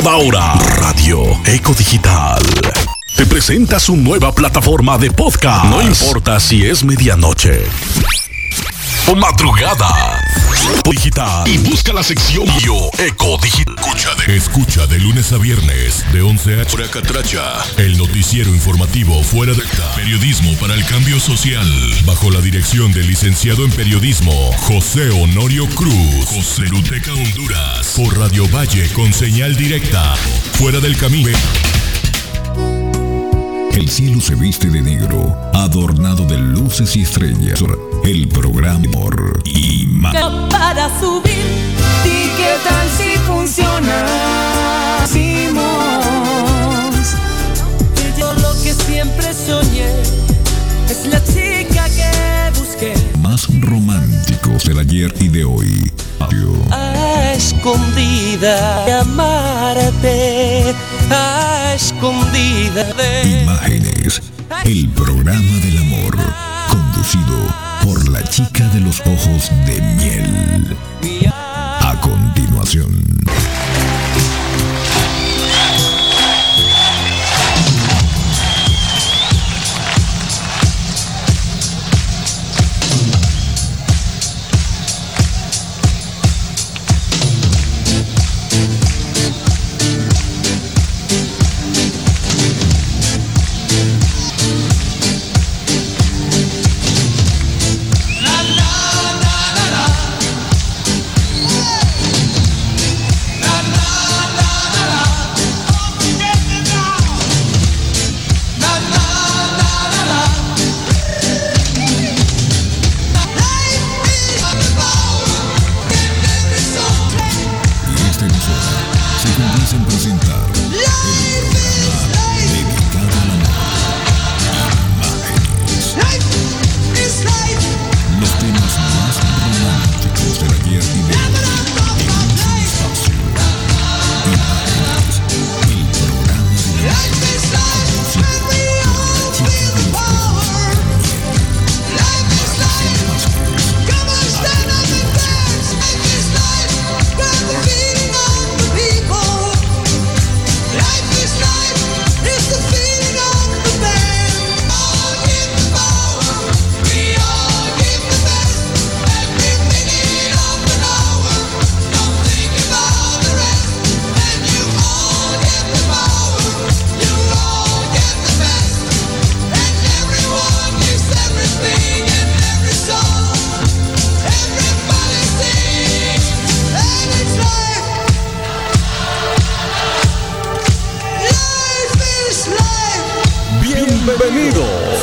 toda hora. Radio Eco Digital. Te presenta su nueva plataforma de podcast. No importa si es medianoche o madrugada. Digital. Y busca la sección Yo Eco Digital. Escucha de, escucha de lunes a viernes de 11 a hora catracha. El noticiero informativo fuera de Periodismo para el cambio social. Bajo la dirección del licenciado en periodismo José Honorio Cruz. José Luteca Honduras. Por Radio Valle con señal directa. Fuera del camino. El cielo se viste de negro, adornado de luces y estrellas. El programa Amor y más. Para subir, ¿y qué tal si funciona? Yo lo que siempre soñé es la chica que busqué. Más románticos del ayer y de hoy. A escondida de amarte, a escondida de Imágenes. El programa del amor. Conducido por la chica de los ojos de miel. A continuación. Bienvenidos.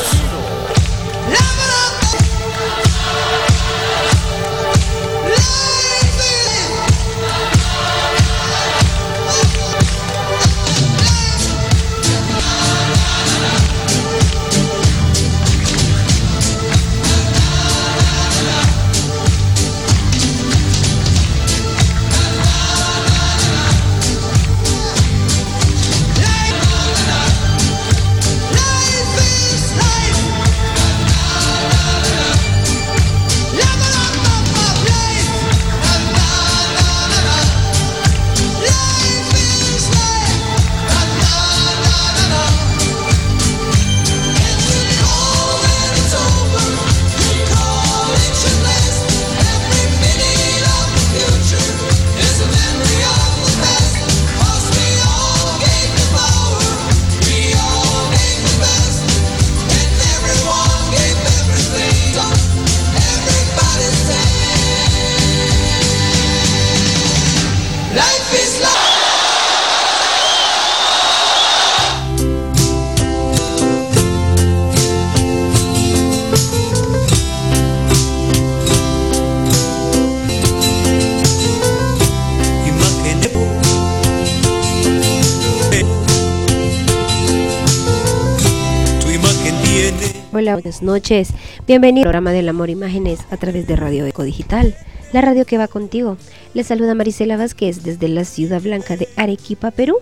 Noches. Bienvenido al programa del amor imágenes a través de Radio Eco Digital, la radio que va contigo. Les saluda Marisela Vázquez desde la Ciudad Blanca de Arequipa, Perú,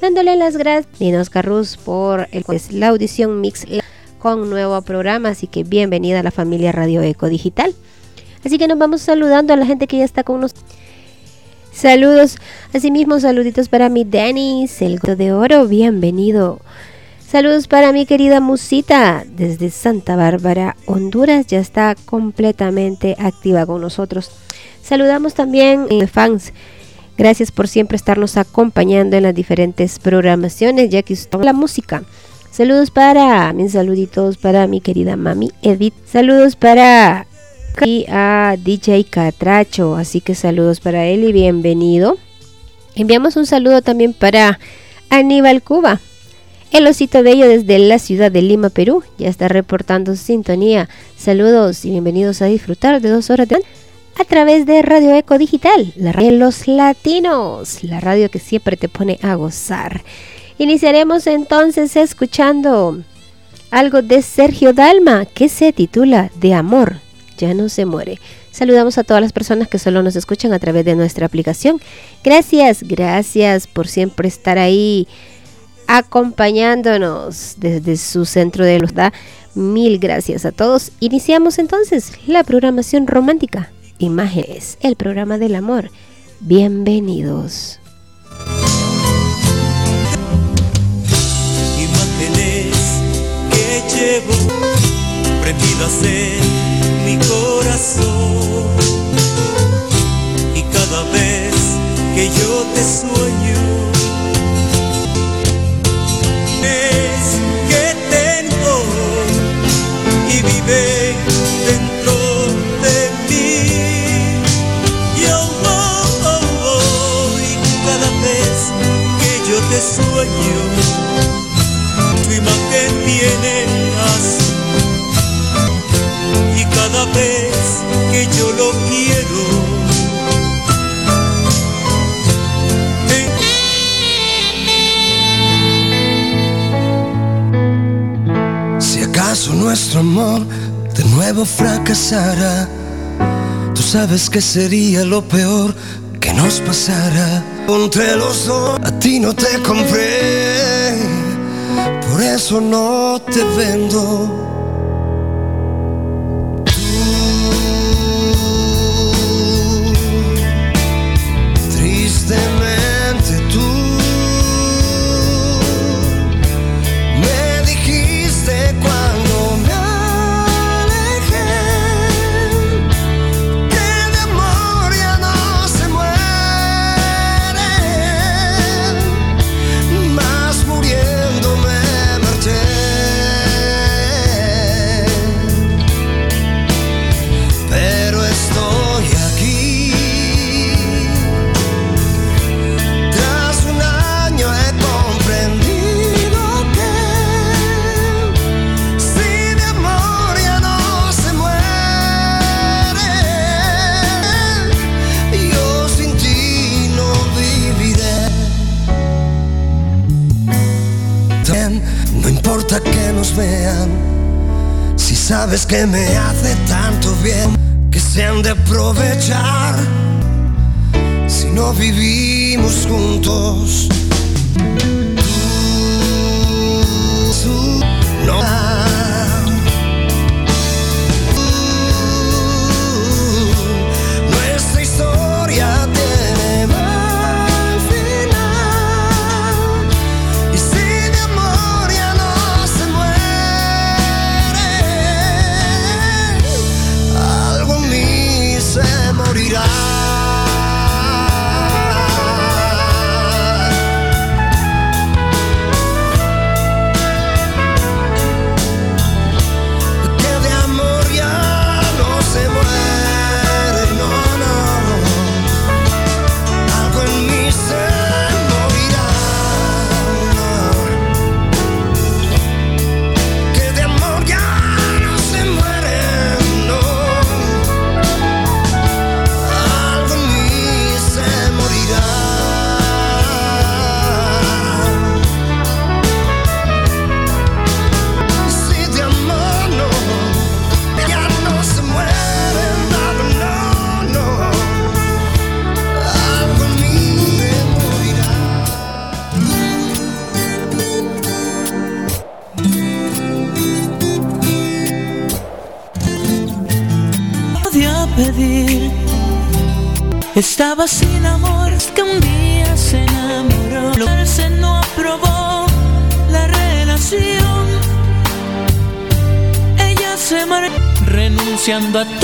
dándole las gracias a Nino Carrus por el, la audición Mix con nuevo programa, así que bienvenida a la familia Radio Eco Digital. Así que nos vamos saludando a la gente que ya está con nosotros. Saludos, asimismo saluditos para mi Denis, el de oro, bienvenido. Saludos para mi querida Musita desde Santa Bárbara, Honduras, ya está completamente activa con nosotros. Saludamos también a fans. Gracias por siempre estarnos acompañando en las diferentes programaciones, ya que está la música. Saludos para mis saluditos para mi querida mami Edith. Saludos para y a DJ Catracho, así que saludos para él y bienvenido. Enviamos un saludo también para Aníbal Cuba. El osito bello desde la ciudad de Lima, Perú, ya está reportando sintonía. Saludos y bienvenidos a disfrutar de dos horas de a través de Radio Eco Digital, la radio de los latinos, la radio que siempre te pone a gozar. Iniciaremos entonces escuchando algo de Sergio Dalma que se titula De Amor, ya no se muere. Saludamos a todas las personas que solo nos escuchan a través de nuestra aplicación. Gracias, gracias por siempre estar ahí acompañándonos desde su centro de los da. Mil gracias a todos. Iniciamos entonces la programación romántica. Imágenes, el programa del amor. Bienvenidos. llevo prendidas en mi corazón. Y cada vez que yo te sueño, y vive dentro de mí. Yo voy cada vez que yo te sueño, tu imagen tiene y cada vez nuestro amor de nuevo fracasara, tú sabes que sería lo peor que nos pasara. Entre los dos, a ti no te compré, por eso no te vendo. Sabes que me hace tanto bien que se han de aprovechar si no vivimos juntos. siendo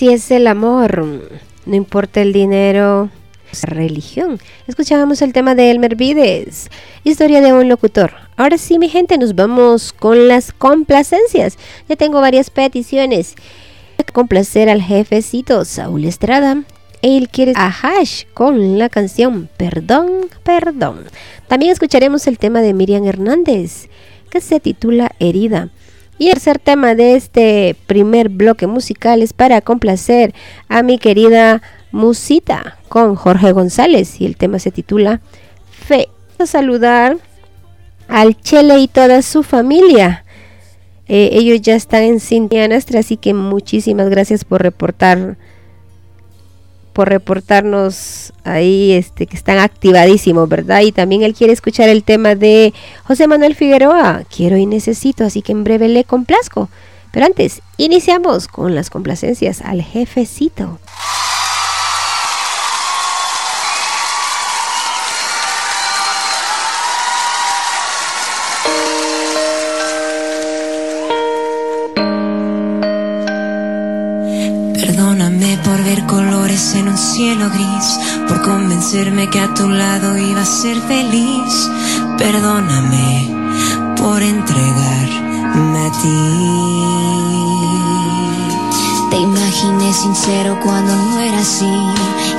Así es el amor, no importa el dinero, religión. Escuchábamos el tema de Elmer Vides, historia de un locutor. Ahora sí, mi gente, nos vamos con las complacencias. Ya tengo varias peticiones. Complacer al jefecito Saúl Estrada. Él quiere a Hash con la canción Perdón, Perdón. También escucharemos el tema de Miriam Hernández, que se titula Herida. Y el tercer tema de este primer bloque musical es para complacer a mi querida Musita con Jorge González y el tema se titula Fe. A saludar al Chele y toda su familia. Eh, ellos ya están en Cintia Nastra, así que muchísimas gracias por reportar por reportarnos ahí este que están activadísimos, ¿verdad? Y también él quiere escuchar el tema de José Manuel Figueroa, quiero y necesito, así que en breve le complazco. Pero antes, iniciamos con las complacencias al jefecito. Cielo gris, por convencerme que a tu lado iba a ser feliz. Perdóname por entregarme a ti. Te imaginé sincero cuando no era así,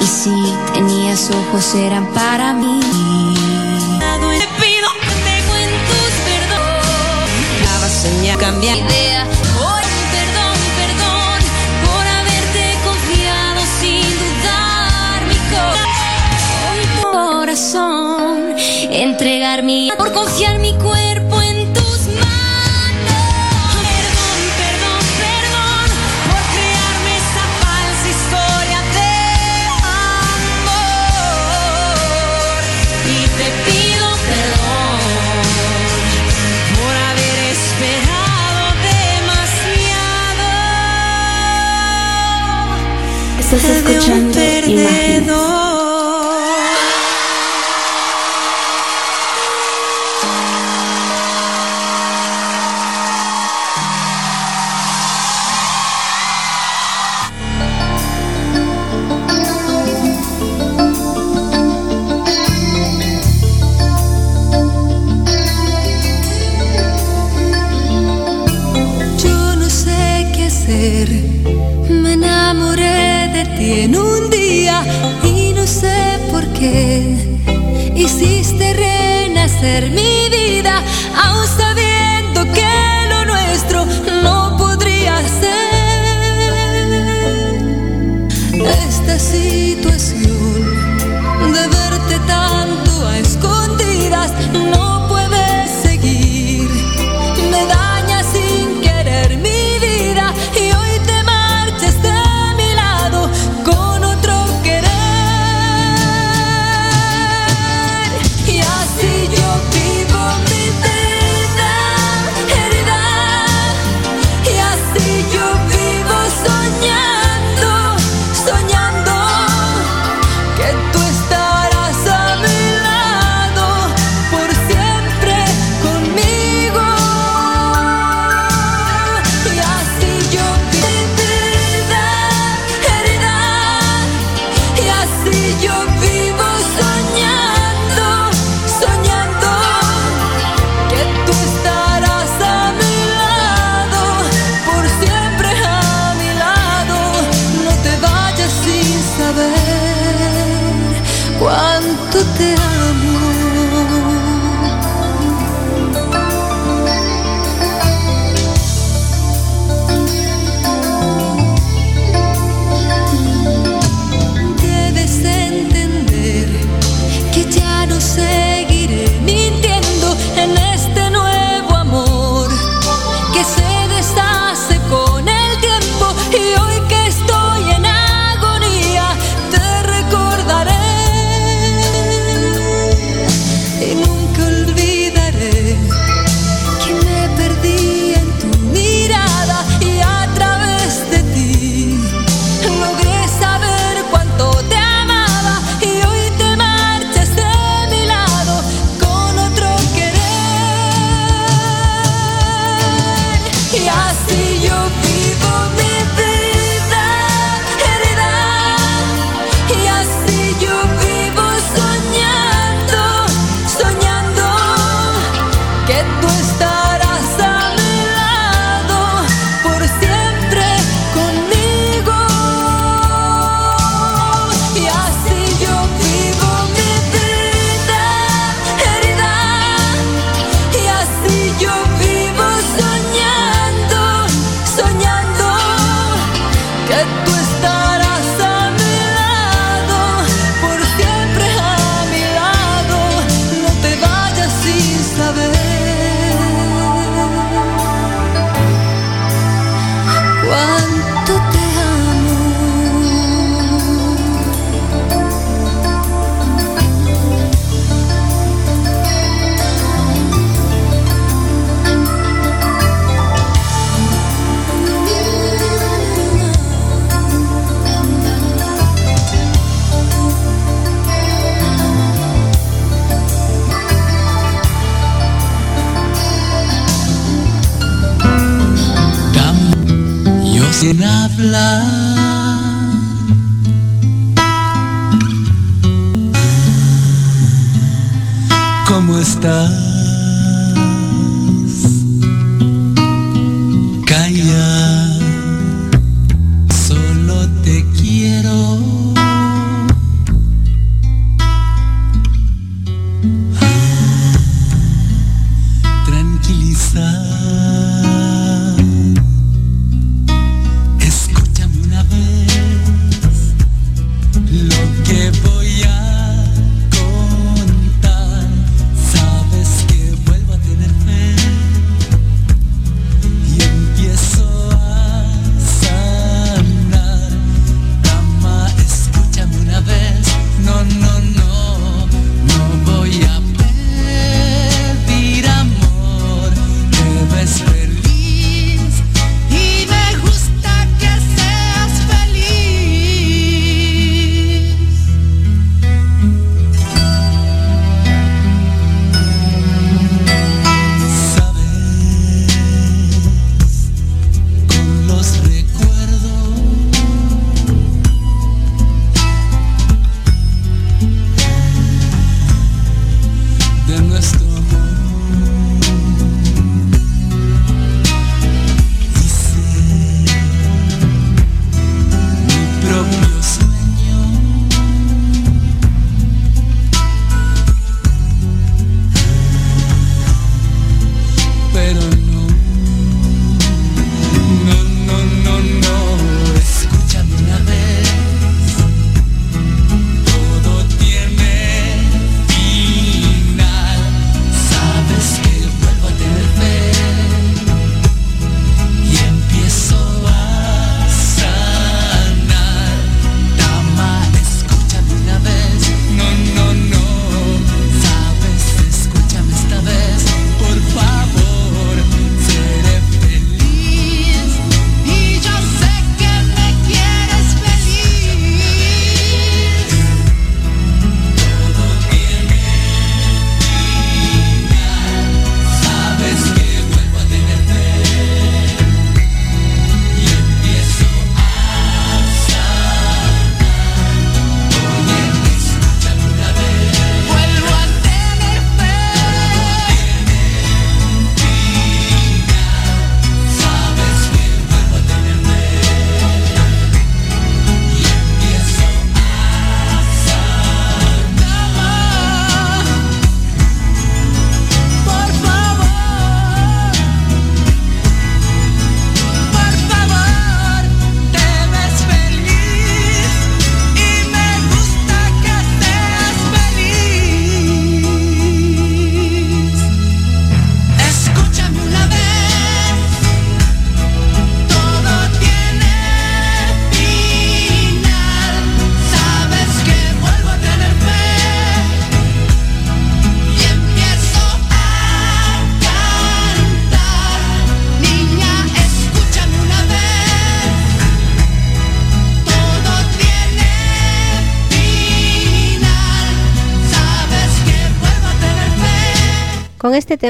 y si tenías ojos eran para mí. Te pido, dejo en tus perdón. Daba Entregar mi por confiar mi cuerpo en tus manos. Perdón, perdón, perdón por crearme esta falsa historia de amor. Y te pido perdón por haber esperado demasiado. Estás escuchando renacer mi vida, aún sabiendo que lo nuestro no podría ser. Esta situación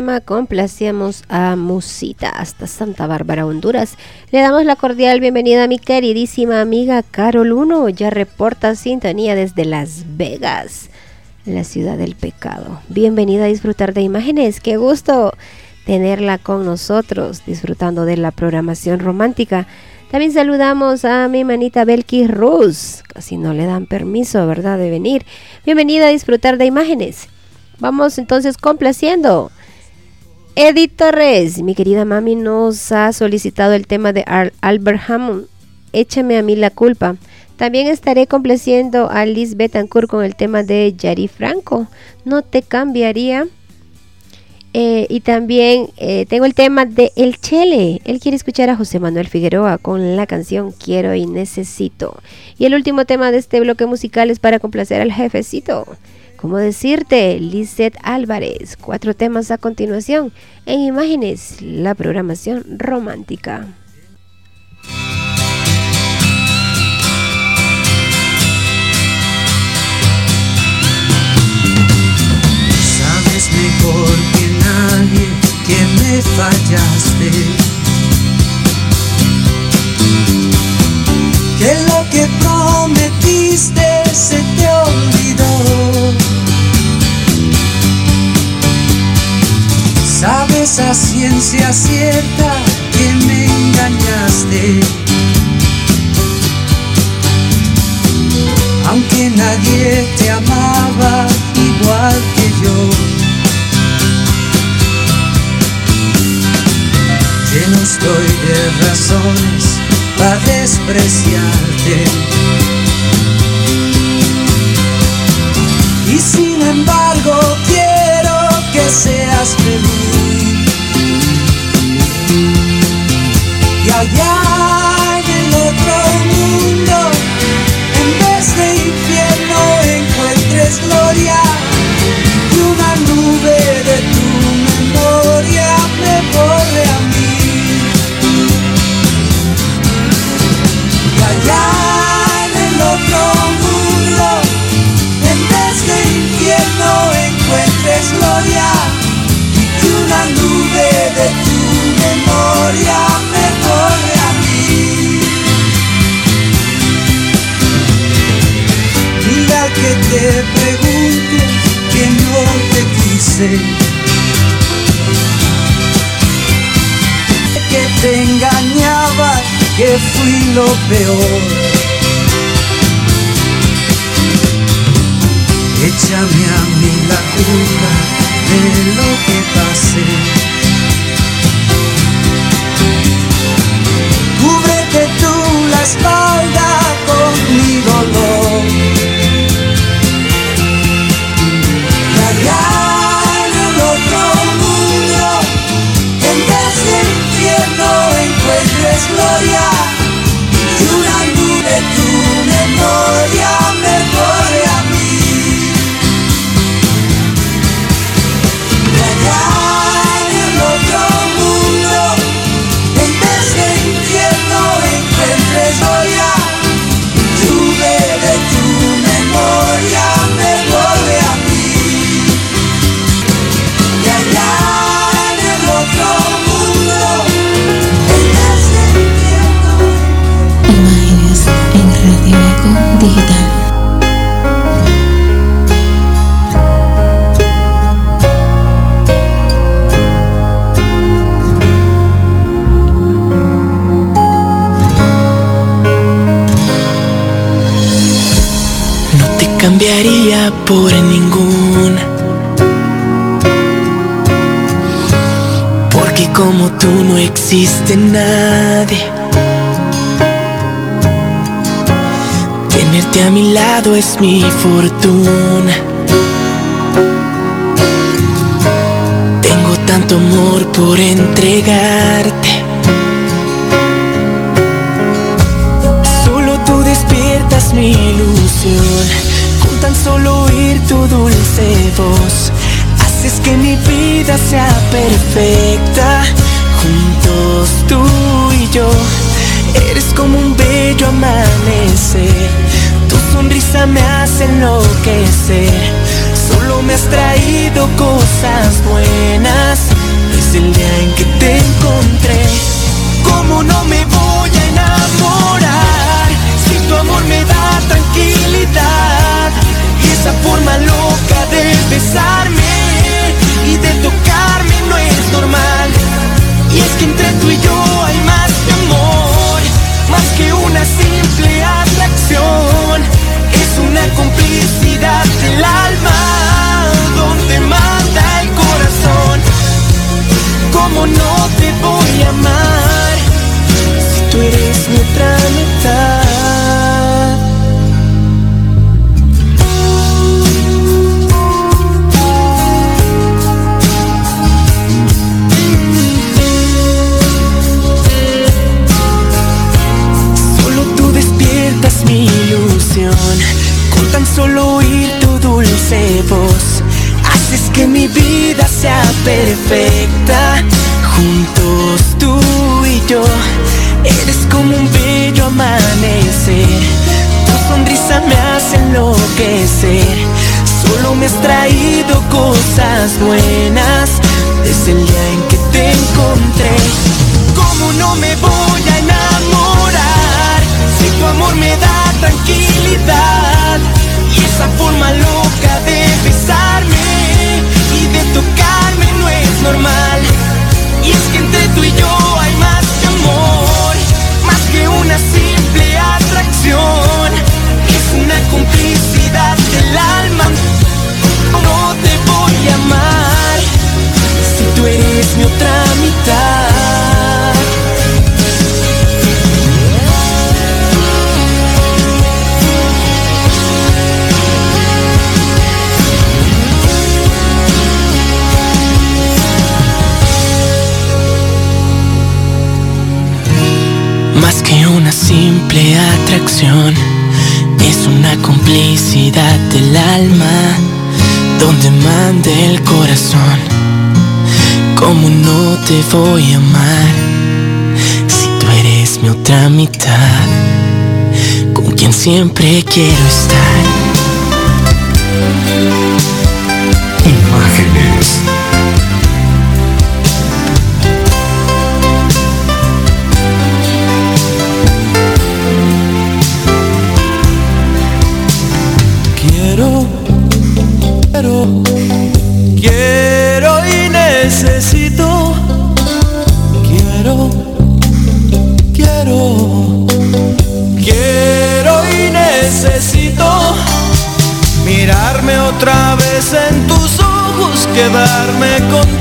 tema complacíamos a Musita hasta Santa Bárbara, Honduras. Le damos la cordial bienvenida a mi queridísima amiga Carol Uno. Ya reporta sintonía desde Las Vegas, la ciudad del pecado. Bienvenida a disfrutar de imágenes. Qué gusto tenerla con nosotros, disfrutando de la programación romántica. También saludamos a mi manita Belkis Ruz. Casi no le dan permiso, ¿verdad?, de venir. Bienvenida a disfrutar de imágenes. Vamos entonces complaciendo. Edith Torres, mi querida mami, nos ha solicitado el tema de Al- Albert Hammond. Échame a mí la culpa. También estaré complaciendo a Liz Betancourt con el tema de Yari Franco. No te cambiaría. Eh, y también eh, tengo el tema de El Chele. Él quiere escuchar a José Manuel Figueroa con la canción Quiero y Necesito. Y el último tema de este bloque musical es para complacer al jefecito. ¿Cómo decirte? Lizeth Álvarez. Cuatro temas a continuación. En imágenes, la programación romántica. Sabes mejor que nadie que me fallaste. Se te olvidó. Sabes a ciencia cierta que me engañaste. Aunque nadie te amaba igual que yo. Lleno estoy de razones para despreciarte. Y sin embargo quiero que seas feliz. Y allá en el otro mundo, en vez de infierno encuentres gloria. Te pregunte que no te quise. Que te engañaba, que fui lo peor. Échame a mí la culpa de lo que pasé. Cúbrete tú la espalda con mi dolor. Y existe nadie. Tenerte a mi lado es mi fortuna. Tengo tanto amor por entregarte. Solo tú despiertas mi ilusión. Con tan solo oír tu dulce voz, haces que mi vida sea perfecta. Juntos tú y yo, eres como un bello amanecer. Tu sonrisa me hace enloquecer. Solo me has traído cosas buenas desde el día en que te encontré. ¿Cómo no me voy a enamorar si tu amor me da tranquilidad? Y esa forma loca de besarme entre tú y yo hay más que amor, más que una simple atracción. Es una complicidad del alma donde manda el corazón. ¿Cómo no te voy a amar si tú eres mi otra mitad? Tan solo oír tu dulce voz. Haces que mi vida sea perfecta. Juntos tú y yo Eres como un bello amanecer. Tu sonrisa me hace enloquecer. Solo me has traído cosas buenas Desde el día en que te encontré. ¿Cómo no me voy a enamorar si tu amor me da tranquilidad? forma de besarme y de tocarme no es normal. Y es que donde mande el corazón. ¿Cómo no te voy a amar si tú eres mi otra mitad? Con quien siempre quiero estar. Imágenes. Quedarme contigo,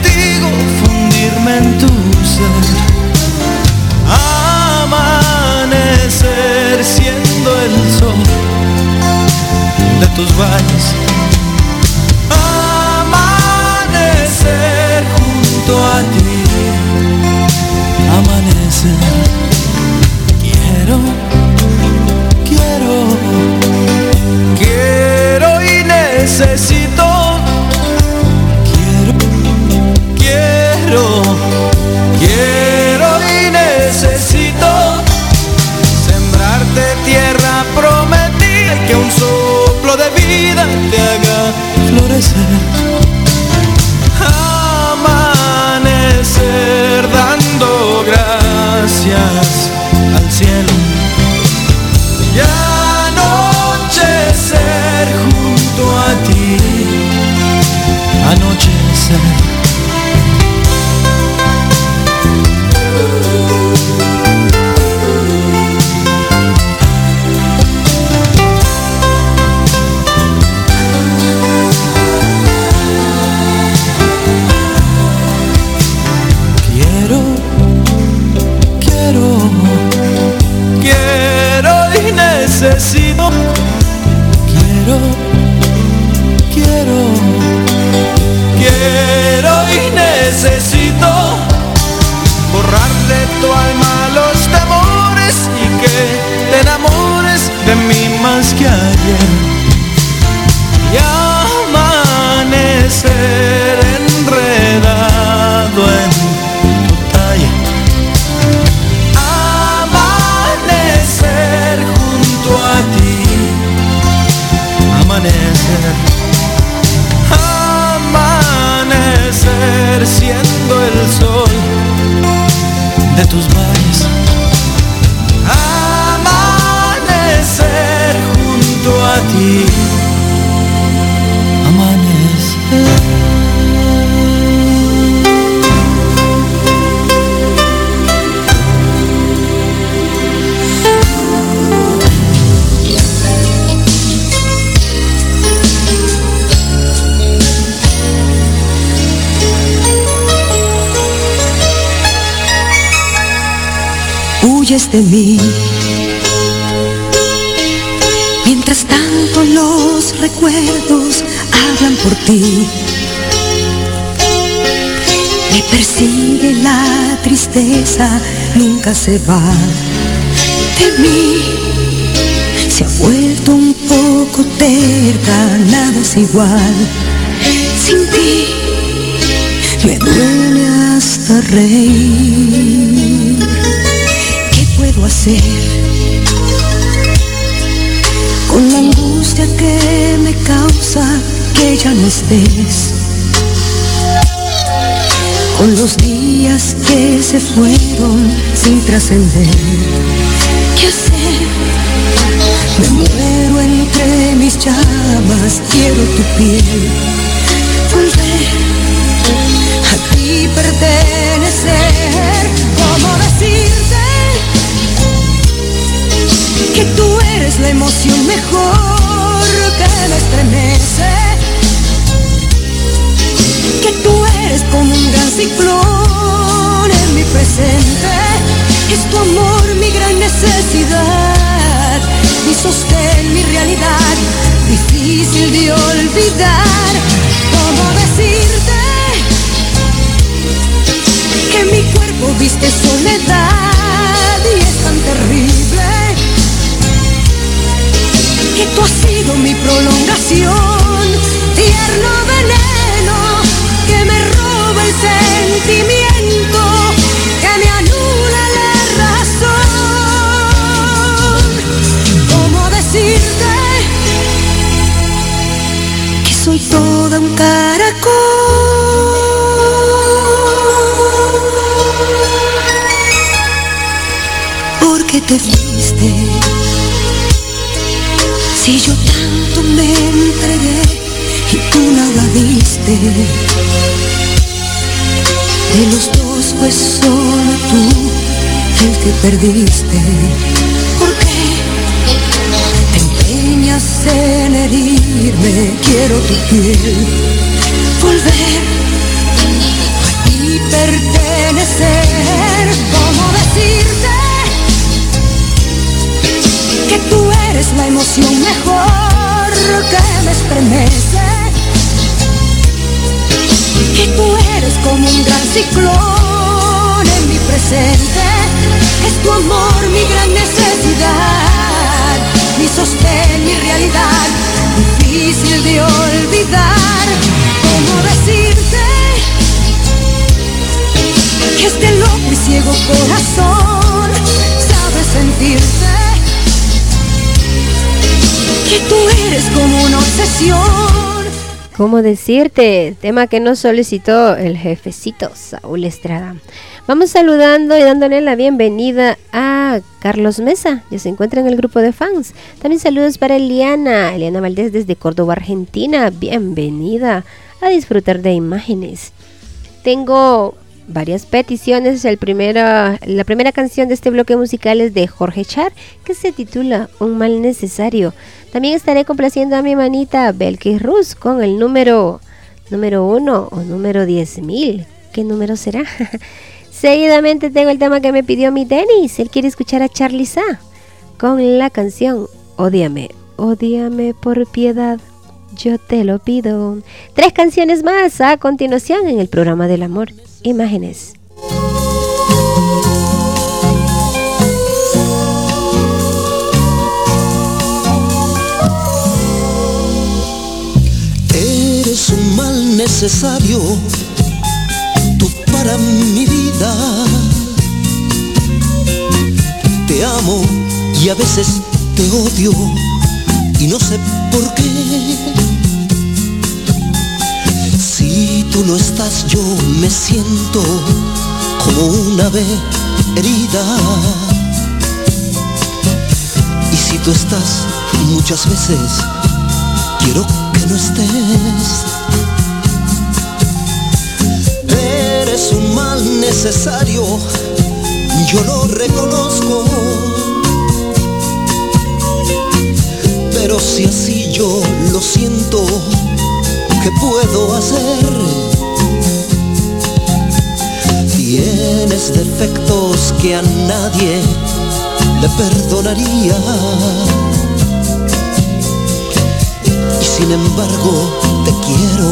de mí. Mientras tanto los recuerdos hablan por ti. Me persigue la tristeza, nunca se va de mí. Se ha vuelto un poco terca, nada es igual. Sin ti me duele hasta reír. ¿Qué puedo hacer con la angustia que me causa que ya no estés? Con los días que se fueron sin trascender. ¿Qué hacer? Me muero entre mis llamas, quiero tu piel. Volver a ti pertenecer. Emoción mejor que me estremece? Que tú eres como un gran ciclón en mi presente. Es tu amor mi gran necesidad, mi sostén, mi realidad, difícil de olvidar. ¿Cómo decirte que mi cuerpo viste soledad que tú has sido mi prolongación, tierno veneno que me roba el sentimiento, que me anula la razón. ¿Cómo decirte que soy toda un caracol? De los dos fue solo tú el que perdiste. ¿Por qué te empeñas en herirme? Quiero tu piel volver y pertenecer. ¿Cómo decirte que tú eres la emoción mejor que me estremece? Que tú eres como un gran ciclón en mi presente. Es tu amor mi gran necesidad, mi sostén, mi realidad, difícil de olvidar. ¿Cómo decirte que este loco y ciego corazón sabe sentirte? Que tú eres como una obsesión. ¿Cómo decirte? Tema que nos solicitó el jefecito Saúl Estrada. Vamos saludando y dándole la bienvenida a Carlos Mesa, ya se encuentra en el grupo de fans. También saludos para Eliana, Eliana Valdés desde Córdoba, Argentina. Bienvenida a disfrutar de imágenes. Tengo varias peticiones. El primero, la primera canción de este bloque musical es de Jorge Char, que se titula Un mal necesario. También estaré complaciendo a mi manita Belkis Rus con el número número 1 o número 10.000. ¿Qué número será? Seguidamente tengo el tema que me pidió mi Dennis. Él quiere escuchar a Charlie Sa con la canción Odiame, odiame por piedad. Yo te lo pido. Tres canciones más a continuación en el programa del amor. Imágenes. Eres un mal necesario, tú para mi vida. Te amo y a veces te odio y no sé por qué. Tú no estás yo me siento como una ave herida. Y si tú estás muchas veces, quiero que no estés. Eres un mal necesario, yo lo reconozco. Pero si así yo lo siento, ¿qué puedo hacer? Tienes defectos que a nadie le perdonaría. Y sin embargo te quiero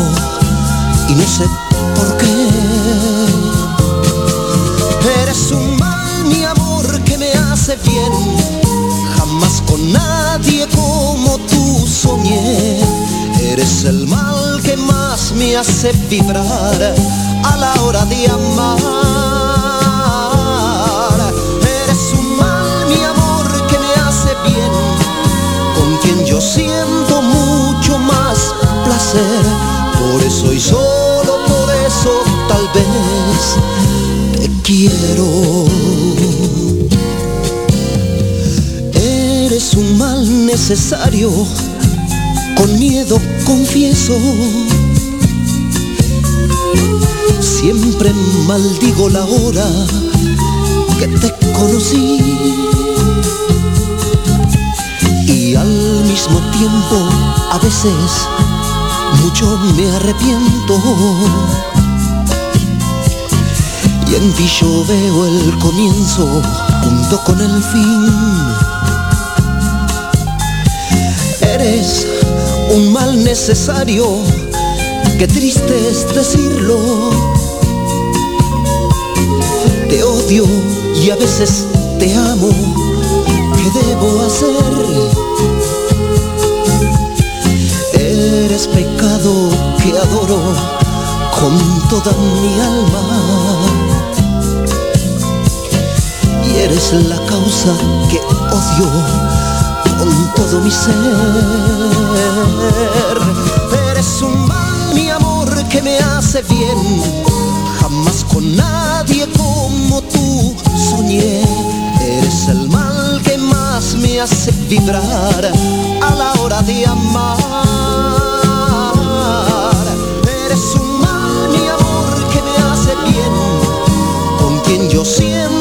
y no sé por qué. Hace vibrar a la hora de amar. Eres un mal, mi amor, que me hace bien. Con quien yo siento mucho más placer. Por eso y solo por eso tal vez te quiero. Eres un mal necesario, con miedo confieso. Siempre maldigo la hora que te conocí. Y al mismo tiempo, a veces, mucho me arrepiento. Y en ti yo veo el comienzo junto con el fin. Eres un mal necesario, qué triste es decirlo. Te odio y a veces te amo, ¿qué debo hacer? Eres pecado que adoro con toda mi alma. Y eres la causa que odio con todo mi ser. Eres un mal, mi amor, que me hace bien. Jamás con nadie hace vibrar a la hora de amar. Eres un mal, mi amor, que me hace bien, con quien yo siento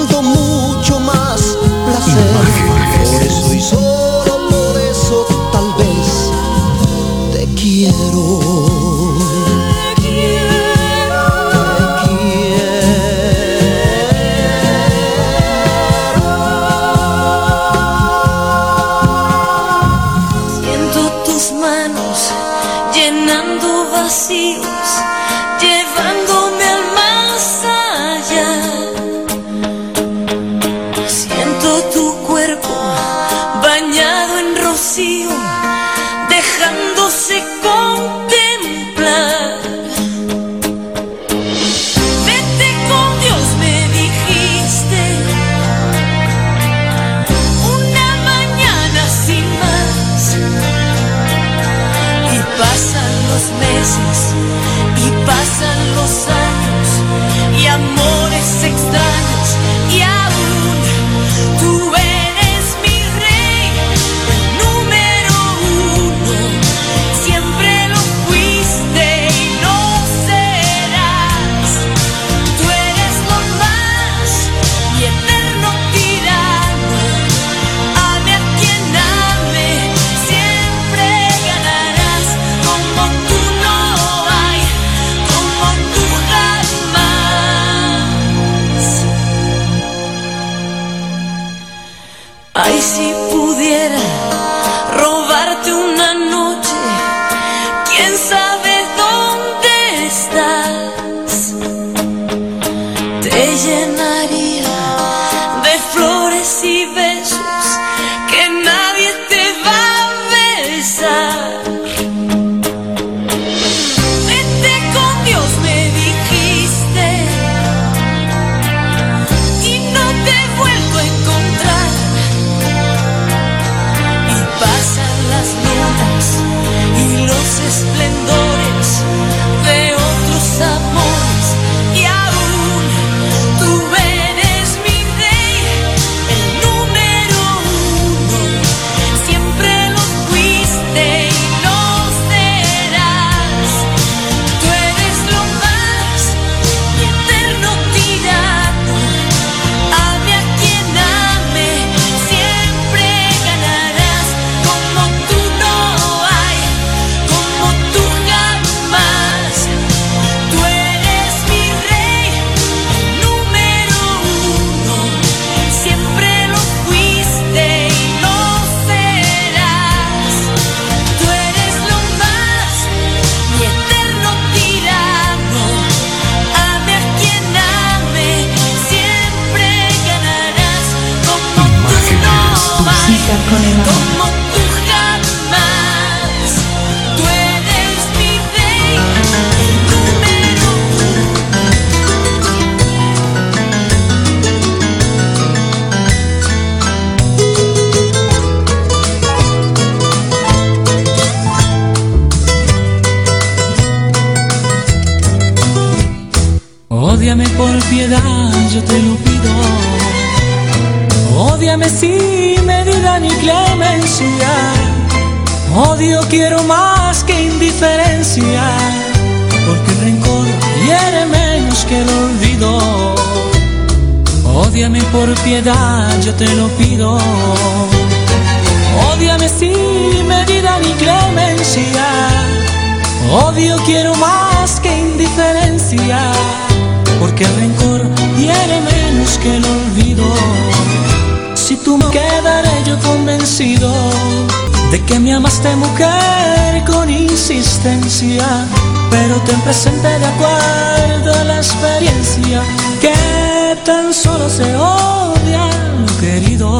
guarda la experiencia que tan solo se odia, lo querido.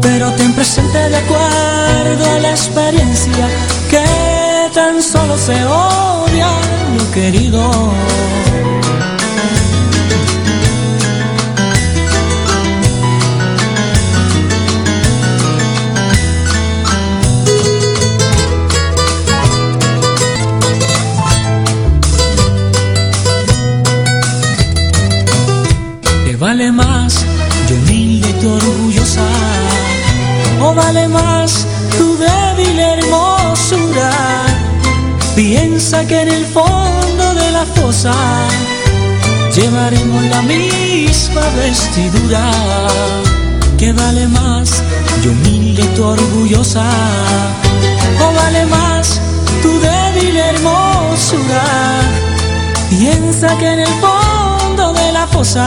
Pero ten presente de acuerdo a la experiencia que tan solo se odia, lo querido. no vale más tu débil hermosura. Piensa que en el fondo de la fosa llevaremos la misma vestidura. ¿Qué vale más yo humilde tu orgullosa? ¿O vale más tu débil hermosura? Piensa que en el fondo de la fosa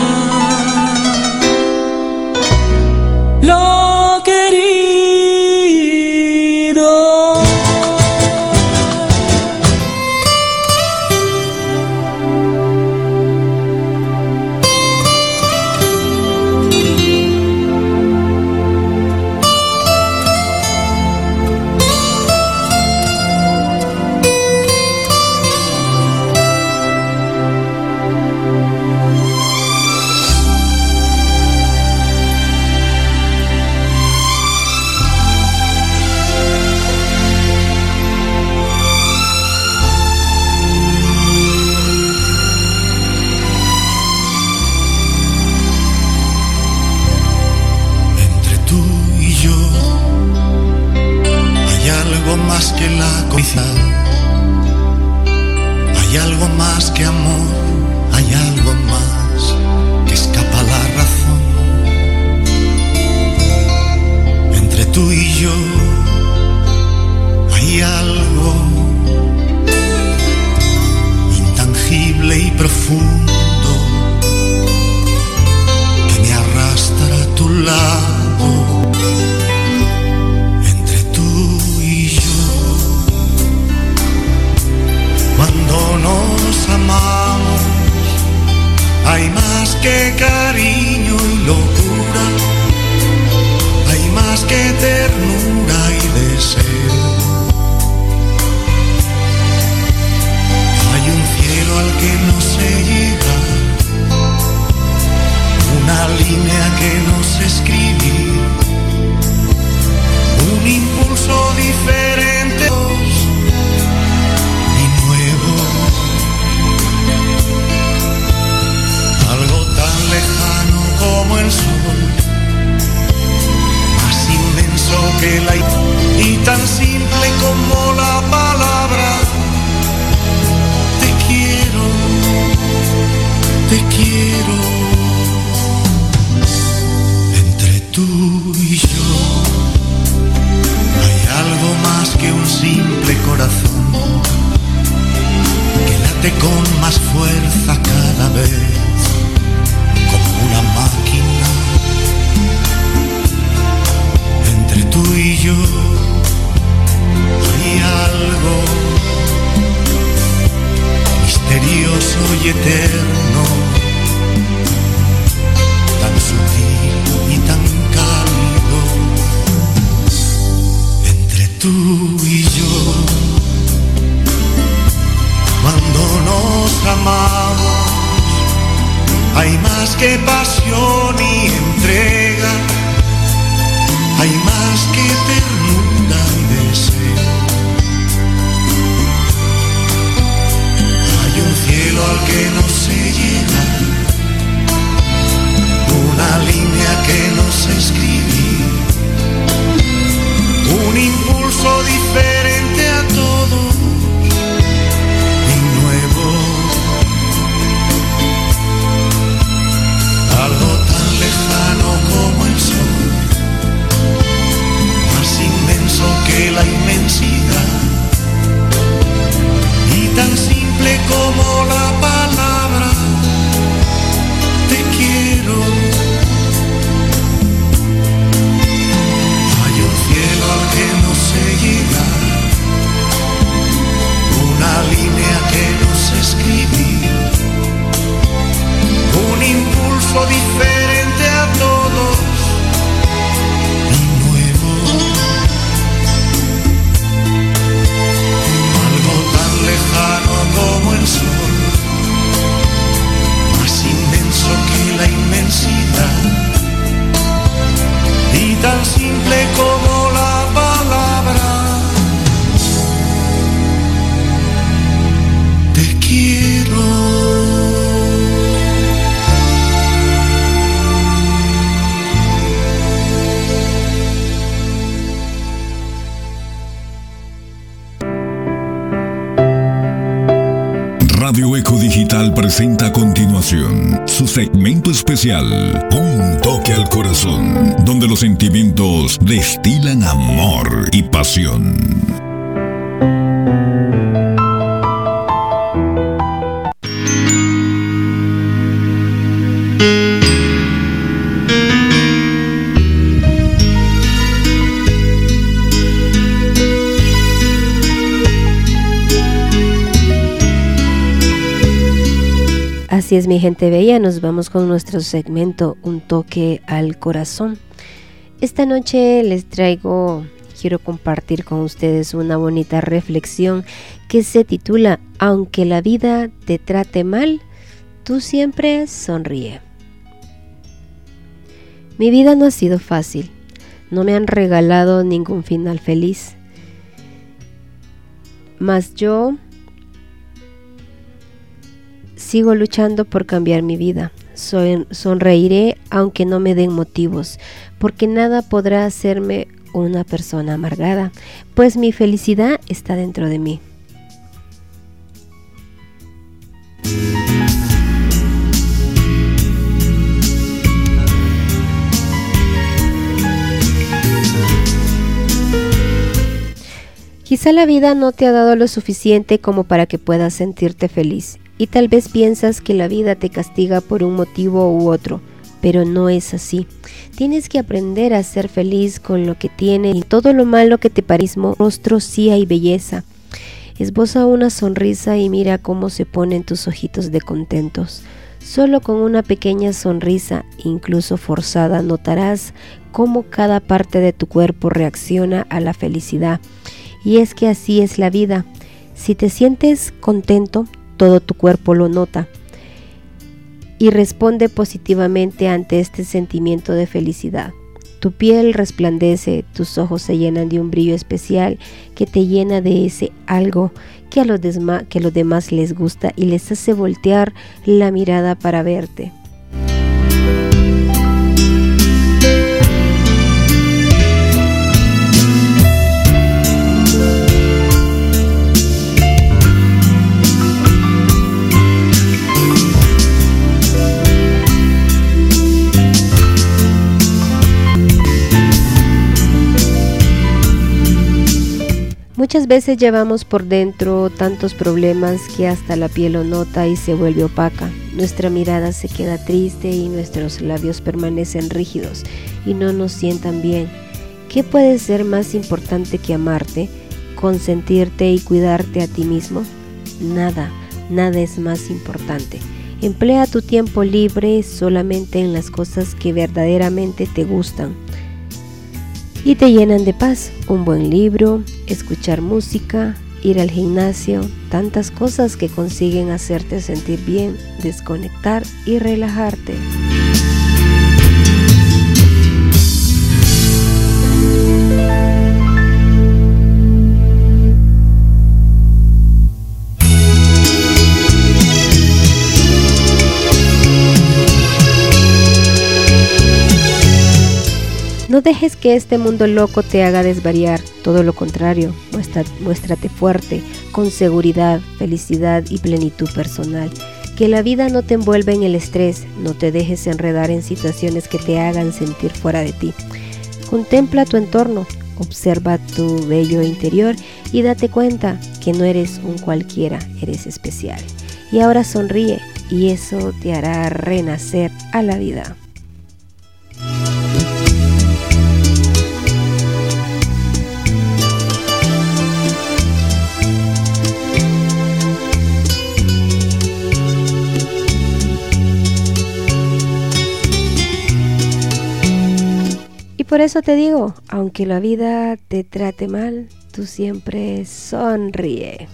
Lord No. Digital presenta a continuación su segmento especial, Un toque al corazón, donde los sentimientos destilan amor y pasión. Así es mi gente bella, nos vamos con nuestro segmento Un toque al corazón. Esta noche les traigo, quiero compartir con ustedes una bonita reflexión que se titula Aunque la vida te trate mal, tú siempre sonríe. Mi vida no ha sido fácil, no me han regalado ningún final feliz. Mas yo Sigo luchando por cambiar mi vida. sonreiré aunque no me den motivos, porque nada podrá hacerme una persona amargada, pues mi felicidad está dentro de mí. Quizá la vida no te ha dado lo suficiente como para que puedas sentirte feliz y tal vez piensas que la vida te castiga por un motivo u otro, pero no es así. Tienes que aprender a ser feliz con lo que tienes y todo lo malo que te parece rostro sí hay belleza. Esboza una sonrisa y mira cómo se ponen tus ojitos de contentos. Solo con una pequeña sonrisa, incluso forzada, notarás cómo cada parte de tu cuerpo reacciona a la felicidad. Y es que así es la vida. Si te sientes contento, todo tu cuerpo lo nota y responde positivamente ante este sentimiento de felicidad. Tu piel resplandece, tus ojos se llenan de un brillo especial que te llena de ese algo que a los, demás les gusta y les hace voltear la mirada para verte. Muchas veces llevamos por dentro tantos problemas que hasta la piel lo nota y se vuelve opaca. Nuestra mirada se queda triste y nuestros labios permanecen rígidos y no nos sientan bien. ¿Qué puede ser más importante que amarte, consentirte y cuidarte a ti mismo? Nada, nada es más importante. Emplea tu tiempo libre solamente en las cosas que verdaderamente te gustan y te llenan de paz. Un buen libro, escuchar música, ir al gimnasio, tantas cosas que consiguen hacerte sentir bien, desconectar y relajarte. Dejes que este mundo loco te haga desvariar, todo lo contrario, muéstrate fuerte, con seguridad, felicidad y plenitud personal. Que la vida no te envuelva en el estrés, no te dejes enredar en situaciones que te hagan sentir fuera de ti. Contempla tu entorno, observa tu bello interior y date cuenta que no eres un cualquiera, eres especial. Y ahora sonríe y eso te hará renacer a la vida. Por eso te digo, aunque la vida te trate mal, tú siempre sonríe.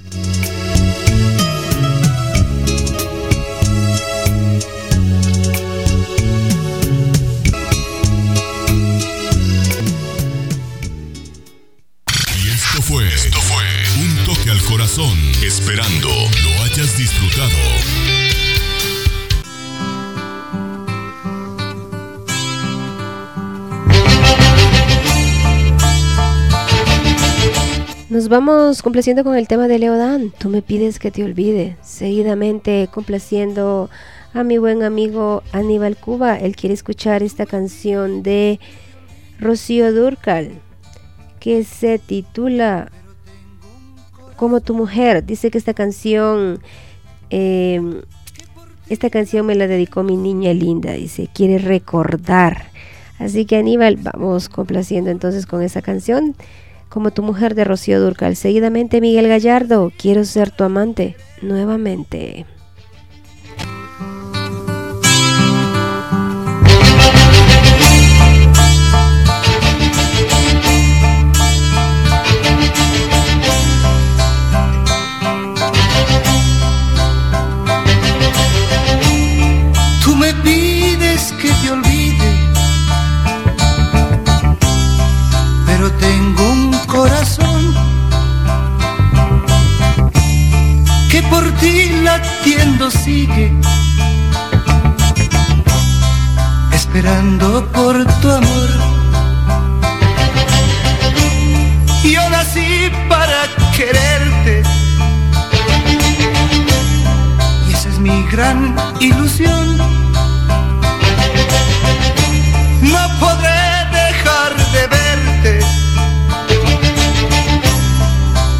Y esto fue, esto fue un toque al corazón, esperando lo hayas disfrutado. Nos vamos complaciendo con el tema de Leodán. Tú me pides que te olvide. Seguidamente complaciendo a mi buen amigo Aníbal Cuba. Él quiere escuchar esta canción de Rocío Durcal que se titula Como tu mujer. Dice que esta canción, em, esta canción me la dedicó mi niña linda. Dice, quiere recordar. Así que Aníbal, vamos complaciendo entonces con esa canción como tu mujer de Rocío Durcal. Seguidamente Miguel Gallardo, quiero ser tu amante nuevamente. Latiendo sigue, esperando por tu amor. Yo nací para quererte. Y esa es mi gran ilusión. No podré dejar de verte.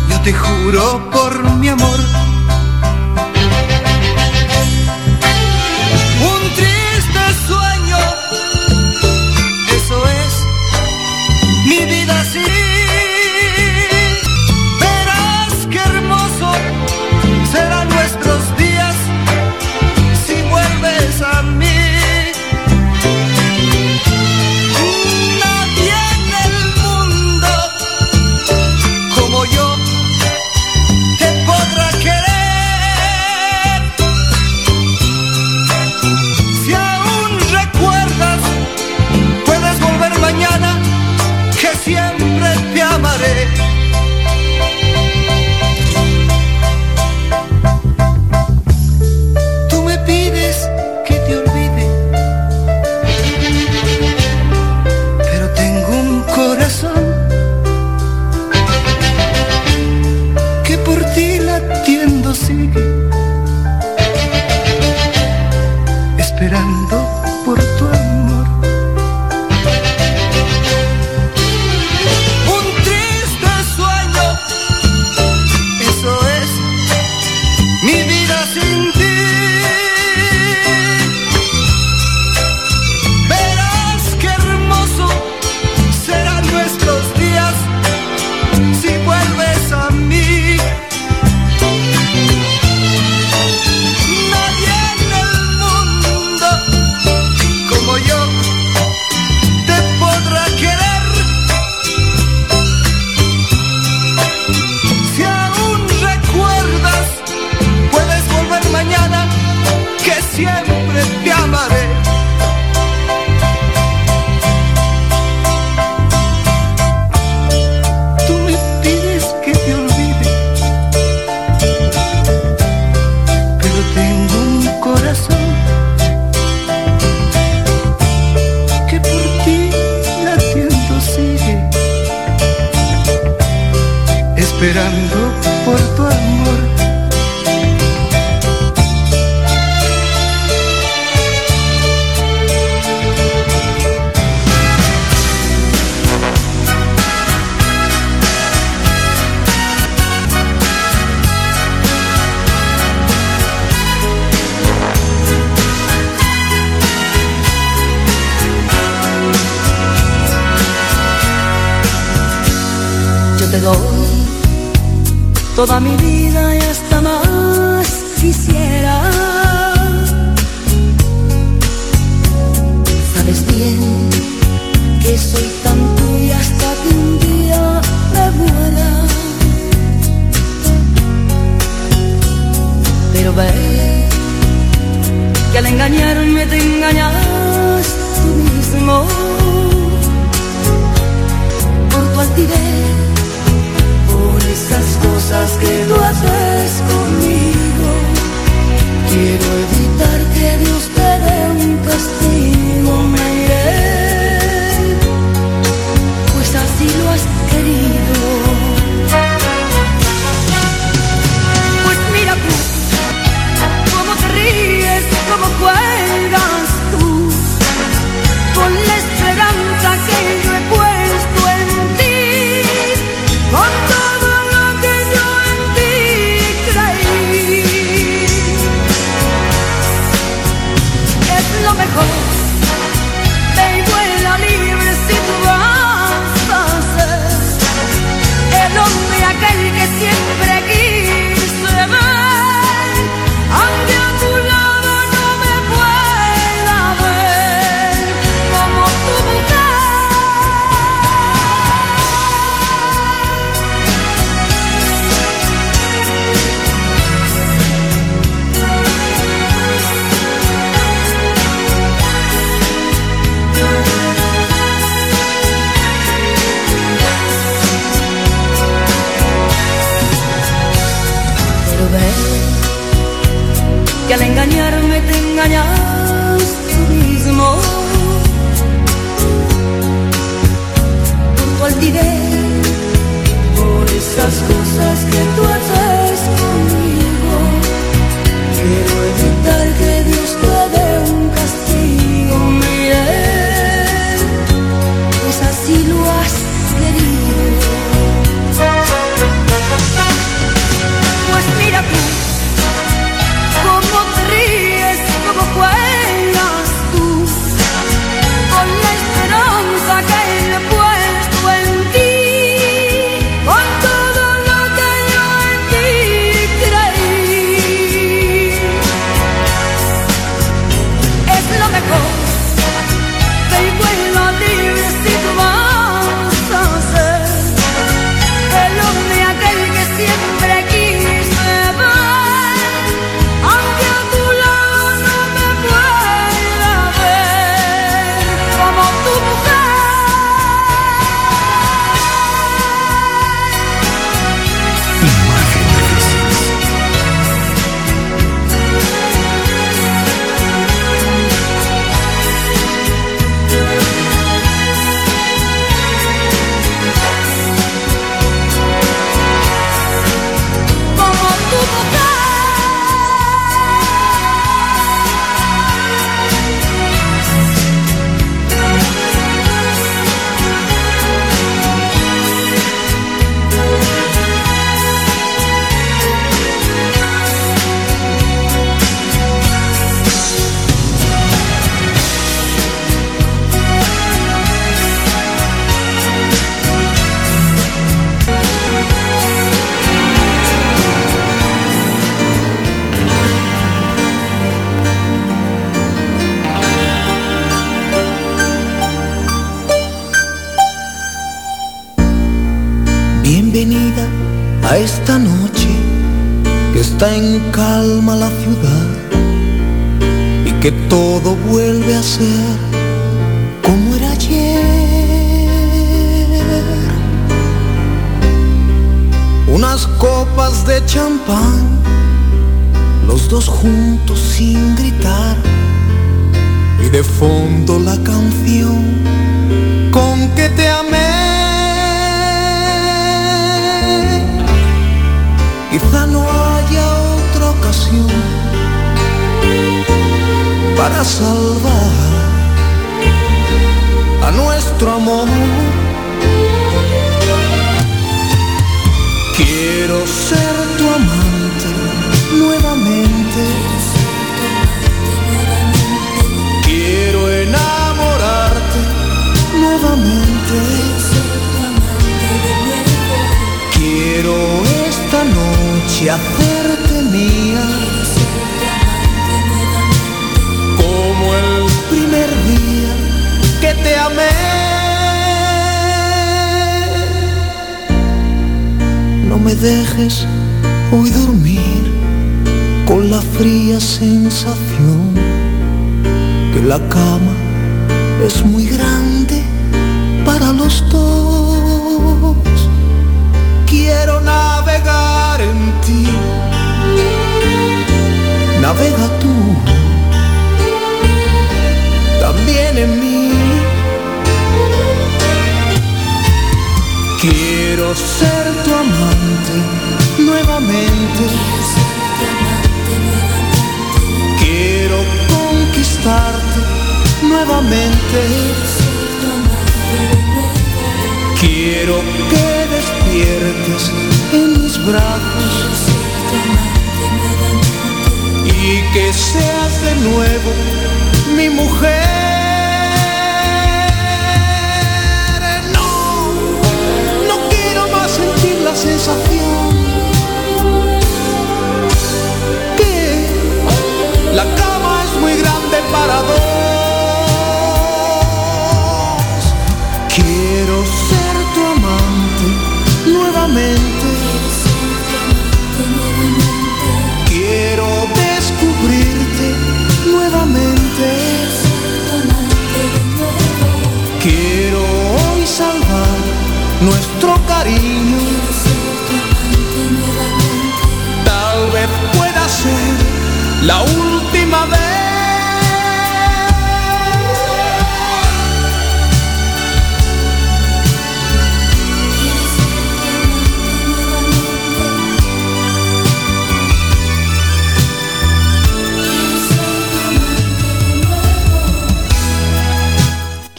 Yo te juro por mi amor. Te doy toda mi vida y hasta más quisiera. Sabes bien que soy tan tuya hasta que un día me muera. Pero ve que al engañarme te engañas tú mismo por tu altivez cosas que tú haces conmigo. Quiero evitar que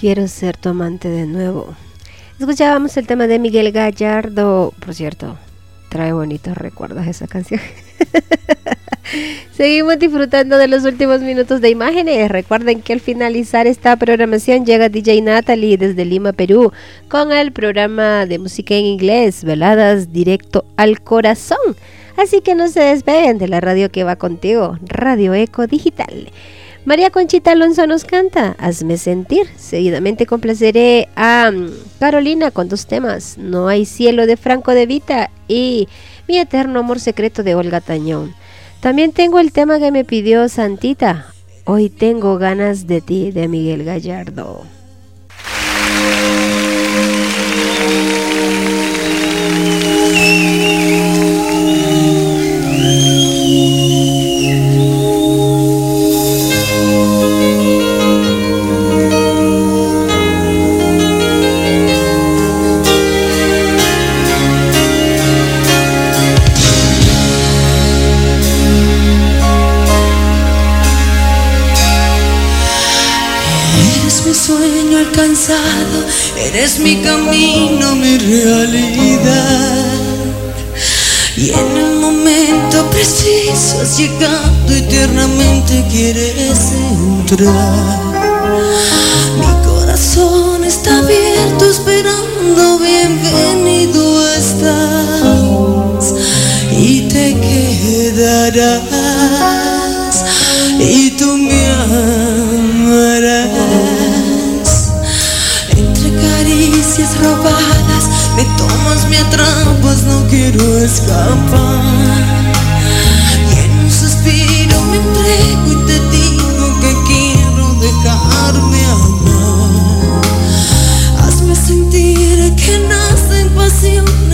Quiero ser tu amante de nuevo. Escuchábamos el tema de Miguel Gallardo. Por cierto, trae bonitos recuerdos esa canción. Seguimos disfrutando de los últimos minutos de imágenes. Recuerden que al finalizar esta programación llega DJ Natalie desde Lima, Perú, con el programa de música en inglés, Veladas Directo al Corazón. Así que no se despeguen de la radio que va contigo, Radio Eco Digital. María Conchita Alonso nos canta Hazme sentir. Seguidamente complaceré a mm, Carolina con dos temas: No hay cielo de Franco de Vita y Mi eterno amor secreto de Olga Tañón. También tengo el tema que me pidió Santita. Hoy tengo ganas de ti de Miguel Gallardo. Eres mi camino, mi realidad. Y en el momento preciso has llegado y tiernamente quieres entrar. Mi corazón está abierto esperando, bienvenido estás. Y te quedarás robadas, me tomas, me atrapas, no quiero escapar. Y en un suspiro me entrego y te digo que quiero dejarme amar. Hazme sentir que nacen pasiones nuevas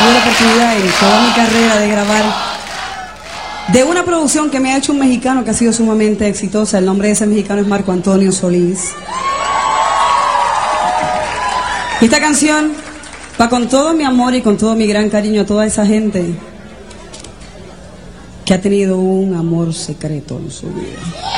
tuve la oportunidad en toda mi carrera de grabar de una producción que me ha hecho un mexicano que ha sido sumamente exitosa. El nombre de ese mexicano es Marco Antonio Solís. Esta canción va con todo mi amor y con todo mi gran cariño a toda esa gente que ha tenido un amor secreto en su vida.